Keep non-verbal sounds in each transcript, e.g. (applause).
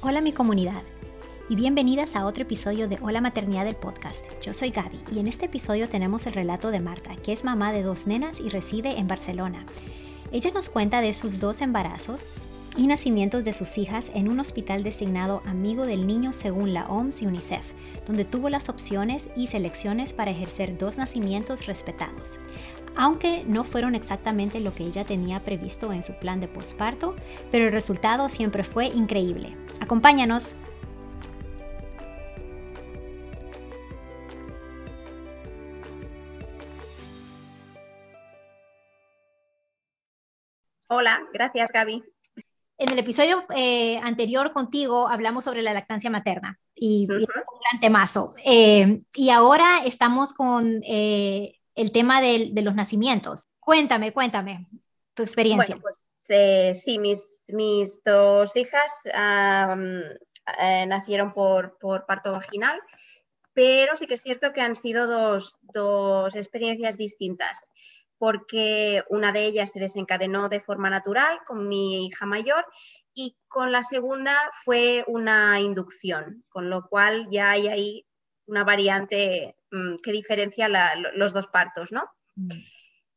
Hola mi comunidad y bienvenidas a otro episodio de Hola Maternidad del podcast. Yo soy Gaby y en este episodio tenemos el relato de Marta, que es mamá de dos nenas y reside en Barcelona. Ella nos cuenta de sus dos embarazos y nacimientos de sus hijas en un hospital designado Amigo del Niño según la OMS y UNICEF, donde tuvo las opciones y selecciones para ejercer dos nacimientos respetados. Aunque no fueron exactamente lo que ella tenía previsto en su plan de posparto, pero el resultado siempre fue increíble. Acompáñanos. Hola, gracias Gaby. En el episodio eh, anterior contigo hablamos sobre la lactancia materna y, un gran temazo. Eh, y ahora estamos con eh, el tema de, los nacimientos. Cuéntame, cuéntame tu experiencia. Bueno, pues sí, mis, mis, dos hijas nacieron por, por, parto vaginal, pero sí que es cierto que han sido dos, dos experiencias distintas porque una de ellas se desencadenó de forma natural con mi hija mayor y con la segunda fue una inducción, con lo cual ya hay ahí una variante mm, que diferencia los dos partos, ¿no? Mm.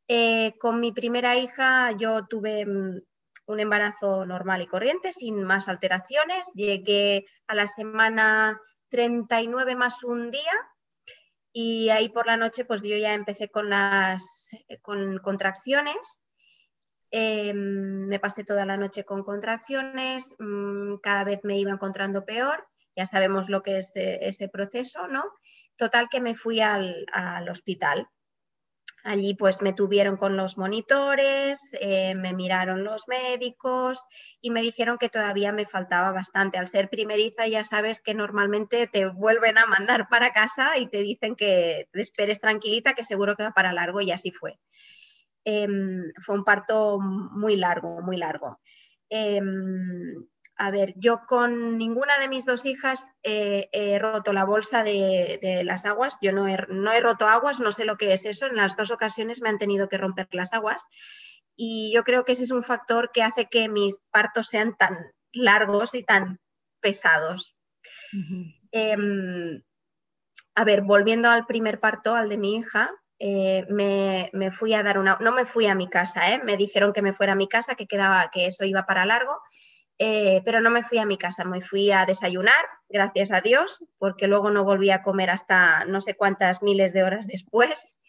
Eh, con mi primera hija yo tuve mm, un embarazo normal y corriente, sin más alteraciones. Llegué a la semana 39 más un día y ahí por la noche pues yo ya empecé con las con contracciones. Em, me pasé toda la noche con contracciones, mm, cada vez me iba encontrando peor, ya sabemos lo que es ese proceso, ¿no? Total que me fui al hospital Allí pues me tuvieron con los monitores, eh, me miraron los médicos y me dijeron que todavía me faltaba bastante. Al ser primeriza ya sabes que normalmente te vuelven a mandar para casa y te dicen que te esperes tranquilita, que seguro que va para largo y así fue. Em, fue un parto muy largo, muy largo. Em, a ver, yo con ninguna de mis dos hijas he roto la bolsa de, las aguas. Yo no he, no he, roto aguas, no sé lo que es eso. En las dos ocasiones me han tenido que romper las aguas. Y yo creo que ese es un factor que hace que mis partos sean tan largos y tan pesados. Em, a ver, volviendo al primer parto, al de mi hija, eh, me, me, fui a dar una, no me fui a mi casa, ¿eh? me dijeron que me fuera a mi casa, que quedaba, que eso iba para largo eh, pero no me fui a mi casa, me fui a desayunar, gracias a Dios, porque luego no volví a comer hasta no sé cuántas miles de horas (laughs) después.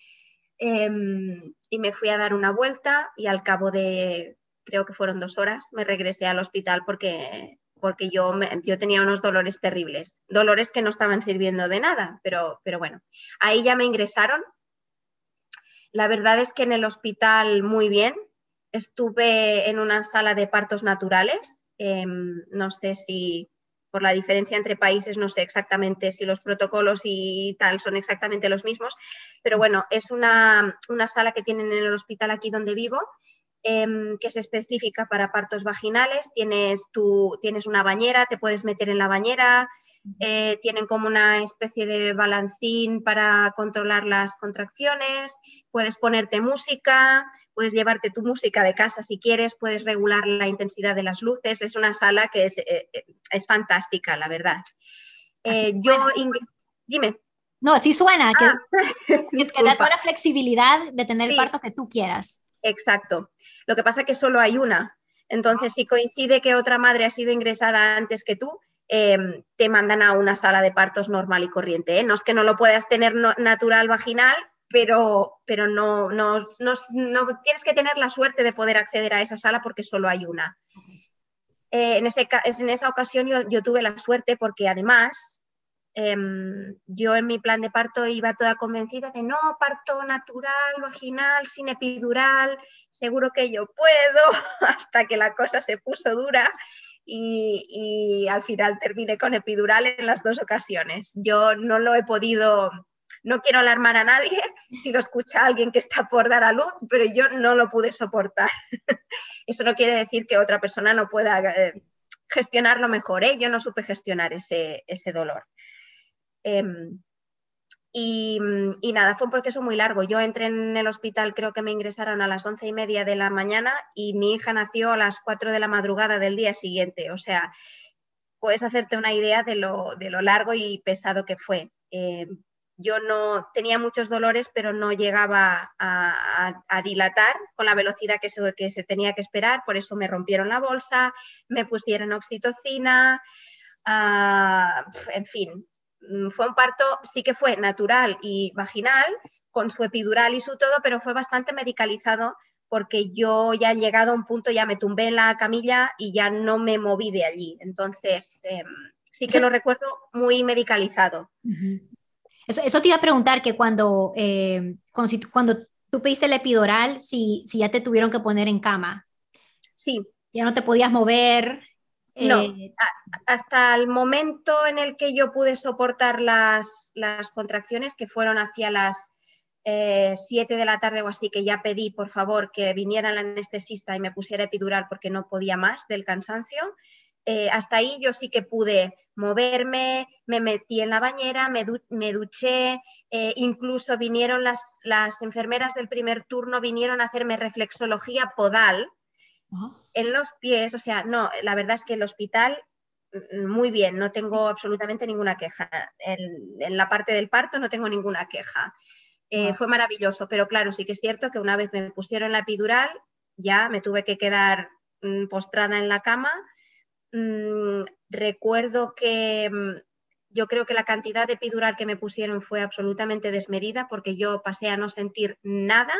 Em, y me fui a dar una vuelta y al cabo de, creo que fueron dos horas, me regresé al hospital porque, porque yo, yo tenía unos dolores terribles, dolores que no estaban sirviendo de nada, pero, pero bueno, ahí ya me ingresaron. La verdad es que en el hospital muy bien, estuve en una sala de partos naturales Em, no sé si por la diferencia entre países, no sé exactamente si los protocolos y tal son exactamente los mismos, pero bueno, es una, sala que tienen en el hospital aquí donde vivo, em, que es específica para partos vaginales. Tienes, tu, tienes una bañera, te puedes meter en la bañera, eh, tienen como una especie de balancín para controlar las contracciones, puedes ponerte música, puedes llevarte tu música de casa si quieres, puedes regular la intensidad de las luces, es una sala que es, eh, eh, es fantástica, la verdad. Eh, yo, dime. No, sí suena, que, ah, (laughs) que da toda la flexibilidad de tener el parto que tú quieras. Exacto. Lo que pasa es que solo hay una. Entonces, si coincide que otra madre ha sido ingresada antes que tú, em, te mandan a una sala de partos normal y corriente. No es que no lo puedas tener natural vaginal, pero, pero no, no, no, tienes que tener la suerte de poder acceder a esa sala porque solo hay una. Eh, en, ese, en, esa ocasión yo, tuve la suerte porque además em, yo en mi plan de parto iba toda convencida de no, parto natural, vaginal, sin epidural, seguro que yo puedo, (laughs) hasta que la cosa se puso dura y, y al final terminé con epidural en las dos ocasiones. Yo no lo he podido no quiero alarmar a nadie si lo escucha alguien que está por dar a luz, pero yo no lo pude soportar. (laughs) Eso no quiere decir que otra persona no pueda eh, gestionarlo mejor. ¿eh? Yo no supe gestionar ese, dolor. Em, y, nada, fue un proceso muy largo. Yo entré en el hospital, creo que me ingresaron a las once y media de la mañana y mi hija nació a las cuatro de la madrugada del día siguiente. O sea, puedes hacerte una idea de lo, de lo largo y pesado que fue. Eh, yo no tenía muchos dolores, pero no llegaba a, dilatar con la velocidad que se, que se, tenía que esperar, por eso me rompieron la bolsa, me pusieron oxitocina, ah, en fin, mm, fue un parto, sí que fue natural y vaginal, con su epidural y su todo, pero fue bastante medicalizado porque yo ya he llegado a un punto, ya me tumbé en la camilla y ya no me moví de allí. Entonces, em, sí que lo recuerdo muy medicalizado. Eso, te iba a preguntar que cuando, eh, cuando, tú pediste el epidural, si, si ya te tuvieron que poner en cama. Sí. Ya no te podías mover. No, eh, hasta el momento en el que yo pude soportar las, las contracciones, que fueron hacia las 7 eh, de la tarde o así, que ya pedí por favor que viniera el anestesista y me pusiera epidural porque no podía más del cansancio. Eh, hasta ahí yo sí que pude moverme, me metí en la bañera, me, duché, eh, incluso vinieron las, las, enfermeras del primer turno, vinieron a hacerme reflexología podal en los pies, o sea, no, la verdad es que el hospital mm, muy bien, no tengo absolutamente ninguna queja. en la parte del parto no tengo ninguna queja. Eh, fue maravilloso, pero claro, sí que es cierto que una vez me pusieron la epidural, ya me tuve que quedar mm, postrada en la cama. Mm, recuerdo que mm, yo creo que la cantidad de epidural que me pusieron fue absolutamente desmedida porque yo pasé a no sentir nada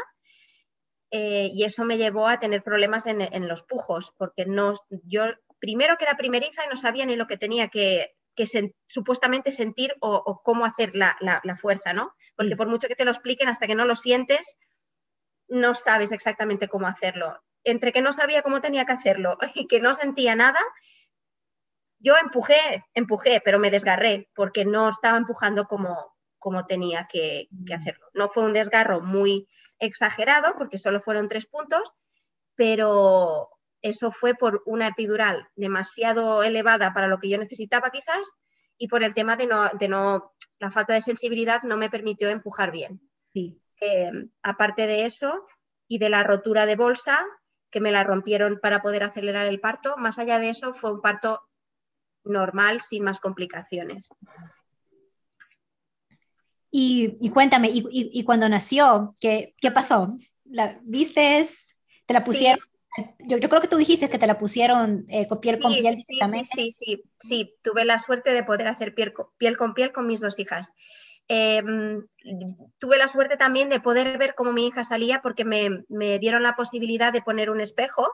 eh, y eso me llevó a tener problemas en, en, los pujos porque no, yo primero que era primeriza y no sabía ni lo que tenía que, que supuestamente sentir o, cómo hacer la, fuerza, ¿no? Porque por mucho que te lo expliquen, hasta que no lo sientes, no sabes exactamente cómo hacerlo. Entre que no sabía cómo tenía que hacerlo (laughs) y que no sentía nada, yo empujé, empujé, pero me desgarré porque no estaba empujando como, como tenía que, que, mm. hacerlo. No fue un desgarro muy exagerado porque solo fueron tres puntos, pero eso fue por una epidural demasiado elevada para lo que yo necesitaba quizás y por el tema de no, de no la falta de sensibilidad no me permitió empujar bien. Em, aparte de eso y de la rotura de bolsa, que me la rompieron para poder acelerar el parto, más allá de eso fue un parto normal, sin más complicaciones. Y, cuéntame, y, cuando nació, ¿qué, qué pasó? ¿La, ¿Viste? ¿Te la pusieron? Yo, creo que tú dijiste que te la pusieron eh, con piel con piel sí, Sí, sí, sí, tuve la suerte de poder hacer piel, piel con piel con mis dos hijas. Em, tuve la suerte también de poder ver cómo mi hija salía porque me, me dieron la posibilidad de poner un espejo.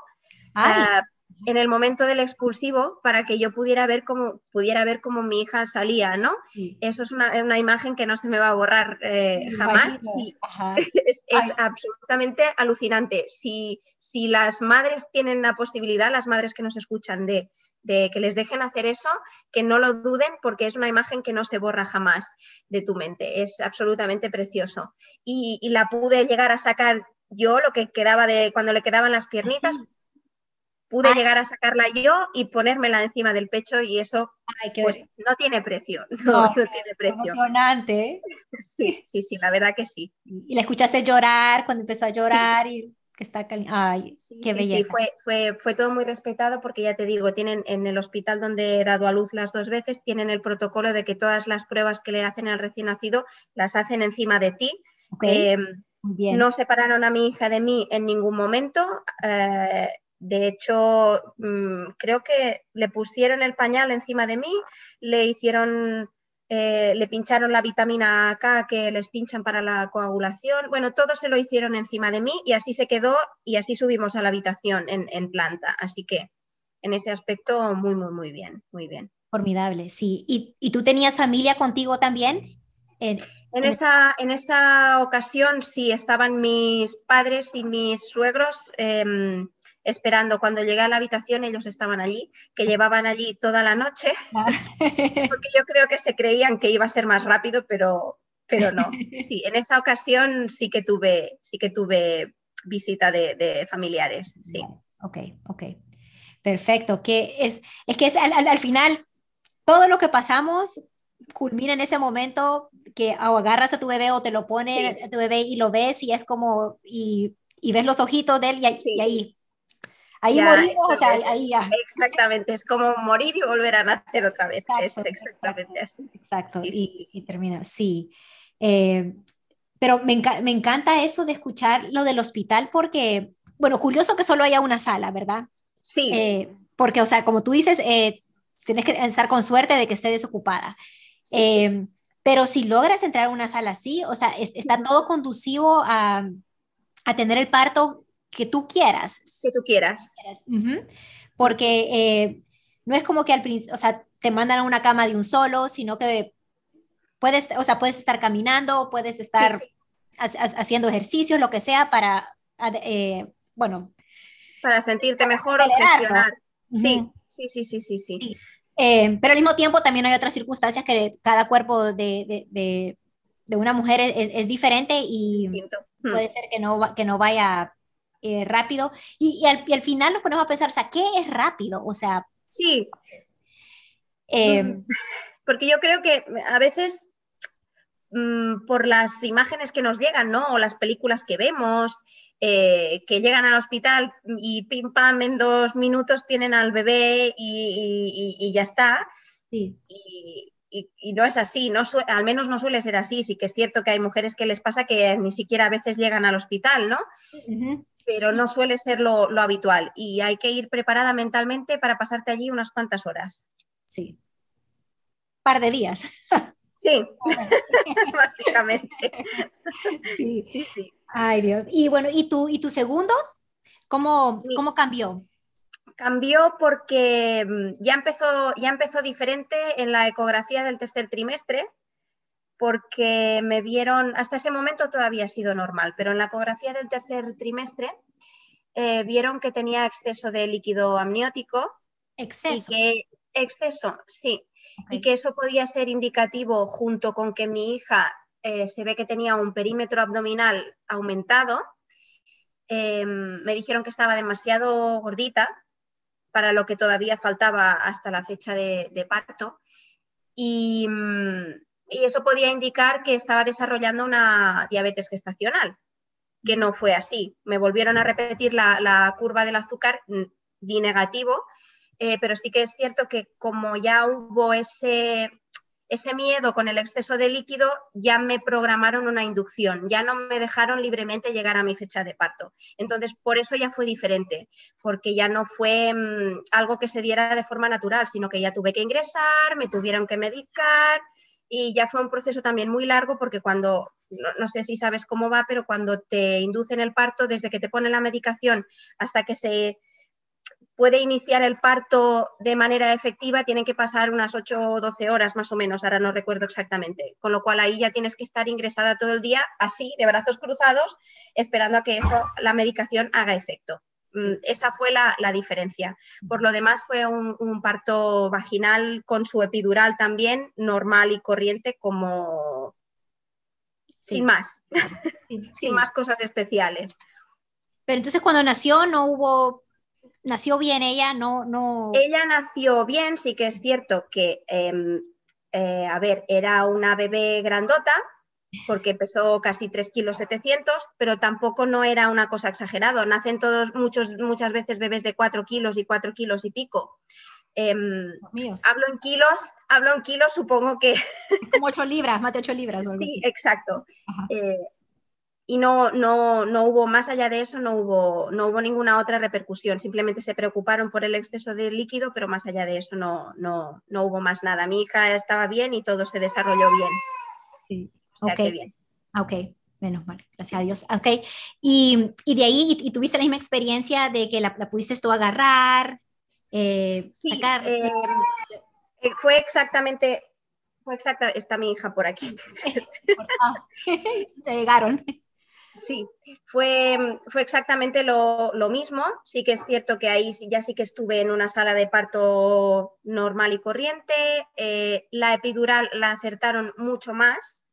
En el momento del expulsivo para que yo pudiera ver cómo, pudiera ver cómo mi hija salía, ¿no? Eso es una, imagen que no se me va a borrar eh, jamás. Es, absolutamente alucinante. Si, si las madres tienen la posibilidad, las madres que nos escuchan, de, de que les dejen hacer eso, que no lo duden porque es una imagen que no se borra jamás de tu mente. Es absolutamente precioso. Y, la pude llegar a sacar yo, lo que quedaba de cuando le quedaban las piernitas, pude llegar a sacarla yo y ponérmela encima del pecho y eso pues, no tiene precio. (laughs) No, tiene precio. Emocionante. Sí, sí, sí, la verdad que sí. Y la escuchaste llorar cuando empezó a llorar y que está Ay, qué belleza. Sí, fue, fue, fue todo muy respetado porque ya te digo, tienen en el hospital donde he dado a luz las dos veces, tienen el protocolo de que todas las pruebas que le hacen al recién nacido las hacen encima de ti. Em, no separaron a mi hija de mí en ningún momento. Eh, de hecho, mm, creo que le pusieron el pañal encima de mí, le hicieron, eh, le pincharon la vitamina K que les pinchan para la coagulación. Bueno, todo se lo hicieron encima de mí y así se quedó y así subimos a la habitación en, planta. Así que en ese aspecto, muy, muy, muy bien, muy bien. Formidable, sí. ¿Y, tú tenías familia contigo también? En, esa, en esa ocasión sí estaban mis padres y mis suegros. Em, esperando. Cuando llegué a la habitación ellos estaban allí, que llevaban allí toda la noche, ah. porque yo creo que se creían que iba a ser más rápido, pero, pero no. (laughs) Sí, en esa ocasión sí que tuve, sí que tuve visita de, familiares. Sí. Ok, ok. Perfecto. Que es, es que es al, final todo lo que pasamos culmina en ese momento que agarras a tu bebé o te lo pones a tu bebé y lo ves y es como, y, y ves los ojitos de él y, y ahí Ahí morimos, o sea, ahí ya. Exactamente, es como morir y volver a nacer otra vez. es exactamente así. Exacto, y, termina, sí. Eh, pero me, me, encanta eso de escuchar lo del hospital porque, bueno, curioso que solo haya una sala, ¿verdad? Sí. Eh, porque, o sea, como tú dices, eh, tienes que estar con suerte de que esté desocupada. pero si logras entrar a una sala así, o sea, está todo conducivo a, a tener el parto que tú quieras. Que tú quieras. Porque eh, no es como que al principio, o sea, te mandan a una cama de un solo, sino que puedes, o sea, puedes estar caminando, puedes estar haciendo ejercicios, lo que sea, para, eh, bueno. Para sentirte mejor o gestionar. Sí, sí, sí, sí, sí, sí. Eh, pero al mismo tiempo también hay otras circunstancias que cada cuerpo de, de, de, una mujer es, es diferente y puede ser que no, que no vaya eh, rápido. Y, al, al, final nos ponemos a pensar, o sea, ¿qué es rápido? O sea... Sí. Eh, mm, (laughs) porque yo creo que a veces mm, por las imágenes que nos llegan, ¿no? O las películas que vemos, eh, que llegan al hospital y pim pam, en dos minutos tienen al bebé y, ya está. Sí. Y, y, no es así, no al menos no suele ser así. Sí que es cierto que hay mujeres que les pasa que ni siquiera a veces llegan al hospital, ¿no? Pero no suele ser lo, habitual y hay que ir preparada mentalmente para pasarte allí unas cuantas horas. Sí. Par de días. (laughs) Sí, (laughs) básicamente. Sí. sí, sí. Ay, Dios. Y bueno, ¿y tu, y tu segundo? ¿Cómo, ¿Cómo cambió? Cambió porque mm, ya empezó, ya empezó diferente en la ecografía del tercer trimestre, porque me vieron, hasta ese momento todavía ha sido normal, pero en la ecografía del tercer trimestre eh, vieron que tenía exceso de líquido amniótico. Exceso. Y que, exceso, sí. Y que eso podía ser indicativo junto con que mi hija eh, se ve que tenía un perímetro abdominal aumentado. Em, me dijeron que estaba demasiado gordita para lo que todavía faltaba hasta la fecha de, parto. Mm, y, eso podía indicar que estaba desarrollando una diabetes gestacional, que no fue así. Me volvieron a repetir la, curva del azúcar, mm, di negativo, eh, pero sí que es cierto que como ya hubo ese ese miedo con el exceso de líquido ya me programaron una inducción, ya no me dejaron libremente llegar a mi fecha de parto. Entonces, por eso ya fue diferente, porque ya no fue mm, algo que se diera de forma natural, sino que ya tuve que ingresar, me tuvieron que medicar y ya fue un proceso también muy largo porque cuando, no, sé si sabes cómo va, pero cuando te inducen el parto, desde que te ponen la medicación hasta que se puede iniciar el parto de manera efectiva, tienen que pasar unas 8 o 12 horas más o menos, ahora no recuerdo exactamente. Con lo cual ahí ya tienes que estar ingresada todo el día así, de brazos cruzados, esperando a que eso, la medicación haga efecto. Mm, esa fue la, diferencia. Por lo demás fue un, parto vaginal con su epidural también, normal y corriente, como sin más, (laughs) sin más cosas especiales. Pero entonces cuando nació no hubo nació bien ella, no, no. Ella nació bien, sí que es cierto que, em, eh, a ver, era una bebé grandota, porque pesó casi 3 kilos 700, pero tampoco no era una cosa exagerada. Nacen todos, muchos, muchas veces bebés de 4 kilos y 4 kilos y pico. Em, hablo en kilos, hablo en kilos, supongo que... Como 8 libras, más de 8 libras. Sí, exacto y no, no, no, hubo, más allá de eso, no hubo, no hubo ninguna otra repercusión. Simplemente se preocuparon por el exceso de líquido, pero más allá de eso no, no, no hubo más nada. Mi hija estaba bien y todo se desarrolló bien. Sí. Ok, bien. Ok, menos mal, gracias a Dios. Ok, y, y de ahí, y, tuviste la misma experiencia de que la, pudiste tú agarrar, eh, sacar? Eh, eh, fue exactamente, fue exacta, está mi hija por aquí. (laughs) Ah, (laughs) llegaron. Sí, fue, fue exactamente lo, mismo. Sí que es cierto que ahí ya sí que estuve en una sala de parto normal y corriente. Eh, la epidural la acertaron mucho más.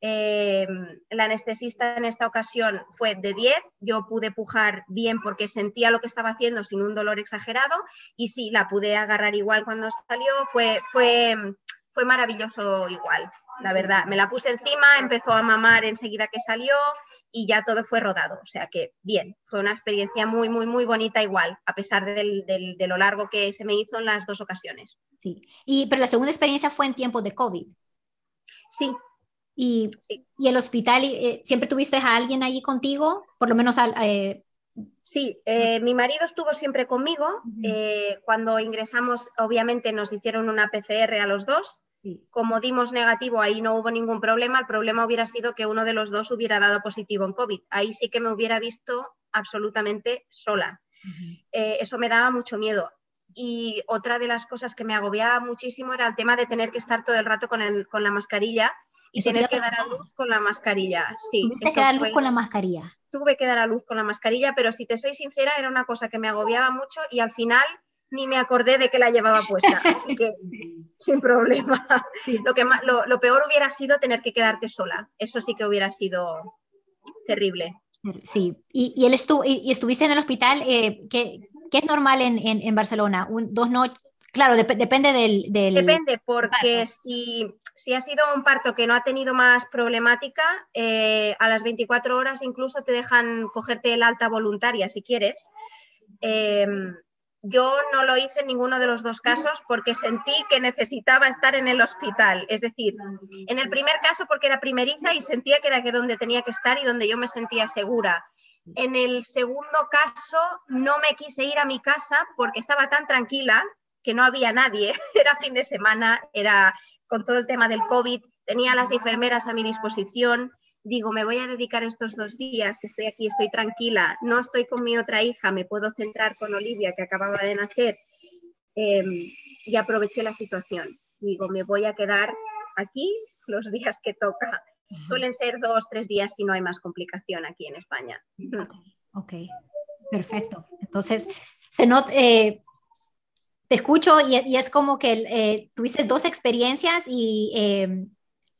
Eh, la anestesista en esta ocasión fue de 10. Yo pude pujar bien porque sentía lo que estaba haciendo sin un dolor exagerado. Y sí, la pude agarrar igual cuando salió. Fue, fue, fue maravilloso igual, la verdad. Me la puse encima, empezó a mamar enseguida que salió y ya todo fue rodado. O sea que bien, fue una experiencia muy, muy, muy bonita igual, a pesar de lo largo que se me hizo en las dos ocasiones. Sí, y, pero la segunda experiencia fue en tiempos de COVID. Sí. Y, y el hospital, eh, ¿siempre tuviste a alguien ahí contigo? Por lo menos al, eh, Sí, eh, mi marido estuvo siempre conmigo. Eh, cuando ingresamos, obviamente nos hicieron una PCR a los dos. Como dimos negativo, ahí no hubo ningún problema. El problema hubiera sido que uno de los dos hubiera dado positivo en COVID. Ahí sí que me hubiera visto absolutamente sola. Eh, eso me daba mucho miedo. Y otra de las cosas que me agobiaba muchísimo era el tema de tener que estar todo el rato con, con la mascarilla y tener que dar a luz con la mascarilla. Sí, que dar a luz con la mascarilla. Tuve que dar a luz con la mascarilla, pero si te soy sincera, era una cosa que me agobiaba mucho y al final ni me acordé de que la llevaba puesta, así que (laughs) sin problema. Lo, que, lo, lo, peor hubiera sido tener que quedarte sola, eso sí que hubiera sido terrible. Sí, y, y él estuvo, y, estuviste en el hospital, eh, ¿qué, es normal en, en, en Barcelona? Un, dos, noches Claro, depende del, Depende, porque si, si, ha sido un parto que no ha tenido más problemática, eh, a las 24 horas incluso te dejan cogerte el alta voluntaria si quieres. Em, yo no lo hice en ninguno de los dos casos porque sentí que necesitaba estar en el hospital. Es decir, en el primer caso porque era primeriza y sentía que era que donde tenía que estar y donde yo me sentía segura. En el segundo caso no me quise ir a mi casa porque estaba tan tranquila que no había nadie, (laughs) era fin de semana, era con todo el tema del COVID, tenía las enfermeras a mi disposición, digo, me voy a dedicar estos dos días, que estoy aquí, estoy tranquila, no estoy con mi otra hija, me puedo centrar con Olivia, que acababa de nacer, em, y aproveché la situación. Digo, me voy a quedar aquí los días que toca. Suelen ser dos, tres días si no hay más complicación aquí en España. Ok, perfecto. Entonces, se nota, eh, te escucho y, es como que eh, tuviste dos experiencias y em,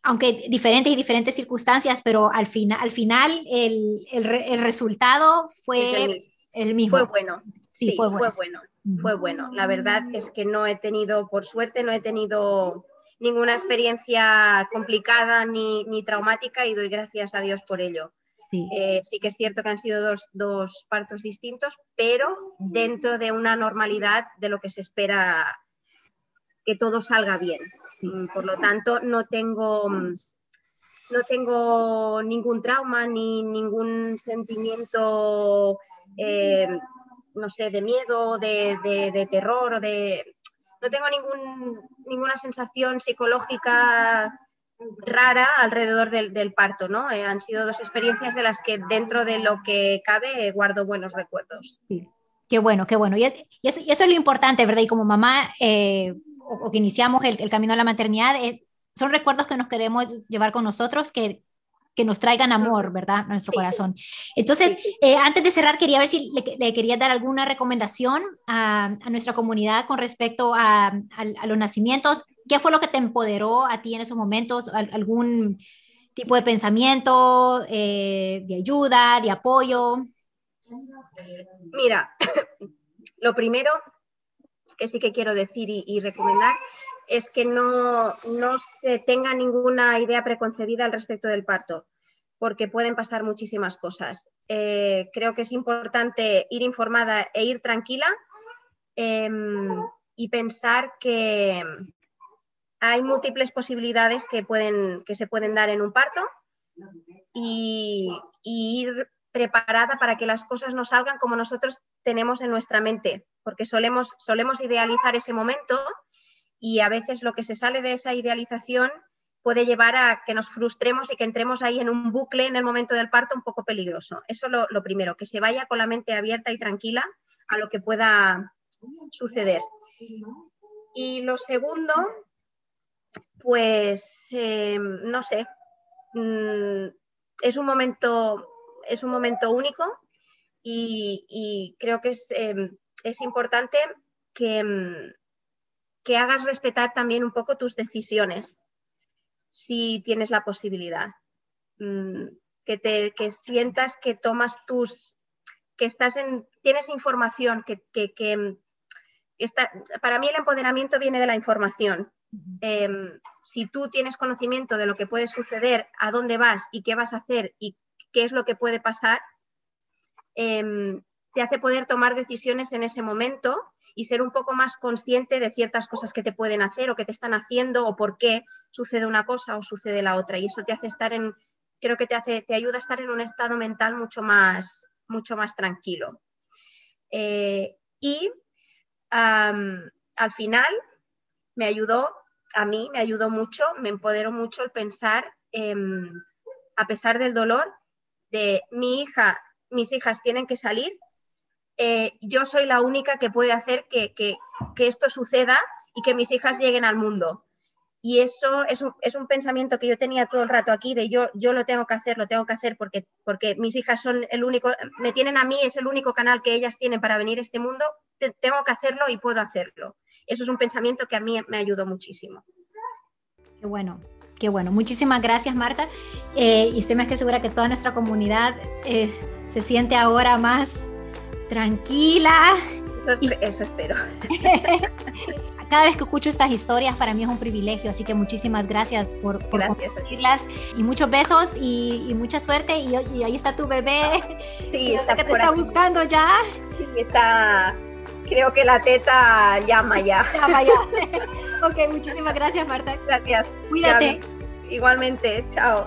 aunque diferentes y diferentes circunstancias, pero al, final al final el, el, resultado fue el, mismo. Fue bueno, sí, fue, bueno. fue bueno. Fue bueno. La verdad es que no he tenido, por suerte, no he tenido ninguna experiencia complicada ni, ni traumática y doy gracias a Dios por ello. Eh, sí. que es cierto que han sido dos, partos distintos, pero dentro de una normalidad de lo que se espera que todo salga bien. Mm, por lo tanto, no tengo, mm, no tengo ningún trauma ni ningún sentimiento, eh, no sé, de miedo, de, de, terror o de... No tengo ningún, ninguna sensación psicológica rara alrededor del, parto, ¿no? Eh, han sido dos experiencias de las que dentro de lo que cabe guardo buenos recuerdos. Sí. Qué bueno, qué bueno. Y, eso, es lo importante, ¿verdad? Y como mamá, eh, o, que iniciamos el, camino a la maternidad, es, son recuerdos que nos queremos llevar con nosotros, que, que nos traigan amor, ¿verdad? A nuestro corazón. Entonces, eh, antes de cerrar, quería ver si le, quería dar alguna recomendación a, a nuestra comunidad con respecto a, a, los nacimientos. ¿Qué fue lo que te empoderó a ti en esos momentos? ¿Algún tipo de pensamiento, eh, de ayuda, de apoyo? Mira, (coughs) lo primero que sí que quiero decir y, recomendar es que no, no, se tenga ninguna idea preconcebida al respecto del parto, porque pueden pasar muchísimas cosas. Eh, creo que es importante ir informada e ir tranquila em, y pensar que hay múltiples posibilidades que, pueden, que se pueden dar en un parto y, y ir preparada para que las cosas no salgan como nosotros tenemos en nuestra mente, porque solemos, solemos idealizar ese momento y a veces lo que se sale de esa idealización puede llevar a que nos frustremos y que entremos ahí en un bucle en el momento del parto un poco peligroso. Eso lo, lo primero, que se vaya con la mente abierta y tranquila a lo que pueda suceder. Y lo segundo, pues eh, no sé, mm, es un momento es un momento único y, creo que es, em, importante que, em, que, hagas respetar también un poco tus decisiones, si tienes la posibilidad. Mm, que, te, que sientas que tomas tus, que estás en, tienes información, que, que, que em, está, para mí el empoderamiento viene de la información Em, si tú tienes conocimiento de lo que puede suceder, a dónde vas y qué vas a hacer y qué es lo que puede pasar, em, te hace poder tomar decisiones en ese momento y ser un poco más consciente de ciertas cosas que te pueden hacer o que te están haciendo o por qué sucede una cosa o sucede la otra. Y eso te hace estar en, creo que te, hace, te ayuda a estar en un estado mental mucho más, mucho más tranquilo. Eh, y al final me ayudó, a mí me ayudó mucho, me empoderó mucho el pensar, a pesar del dolor, de mi hija, mis hijas tienen que salir, eh, yo soy la única que puede hacer que, esto suceda y que mis hijas lleguen al mundo. Y eso es un, pensamiento que yo tenía todo el rato aquí de yo, yo lo tengo que hacer, lo tengo que hacer porque, porque mis hijas son el único, me tienen a mí, es el único canal que ellas tienen para venir a este mundo, tengo que hacerlo y puedo hacerlo. Eso es un pensamiento que a mí me ayudó muchísimo. Qué bueno, qué bueno. Muchísimas gracias, Marta. Eh, y estoy más que segura que toda nuestra comunidad eh, se siente ahora más tranquila. Eso, espero. (laughs) Cada vez que escucho estas historias para mí es un privilegio, así que muchísimas gracias por, por compartirlas y muchos besos y, mucha suerte y, ahí está tu bebé. Sí, está que te está buscando ya. Sí, está. Creo que la teta llama ya. (laughs) Llama ya. (laughs) ok, muchísimas gracias Marta. Gracias. Cuídate. Igualmente, chao.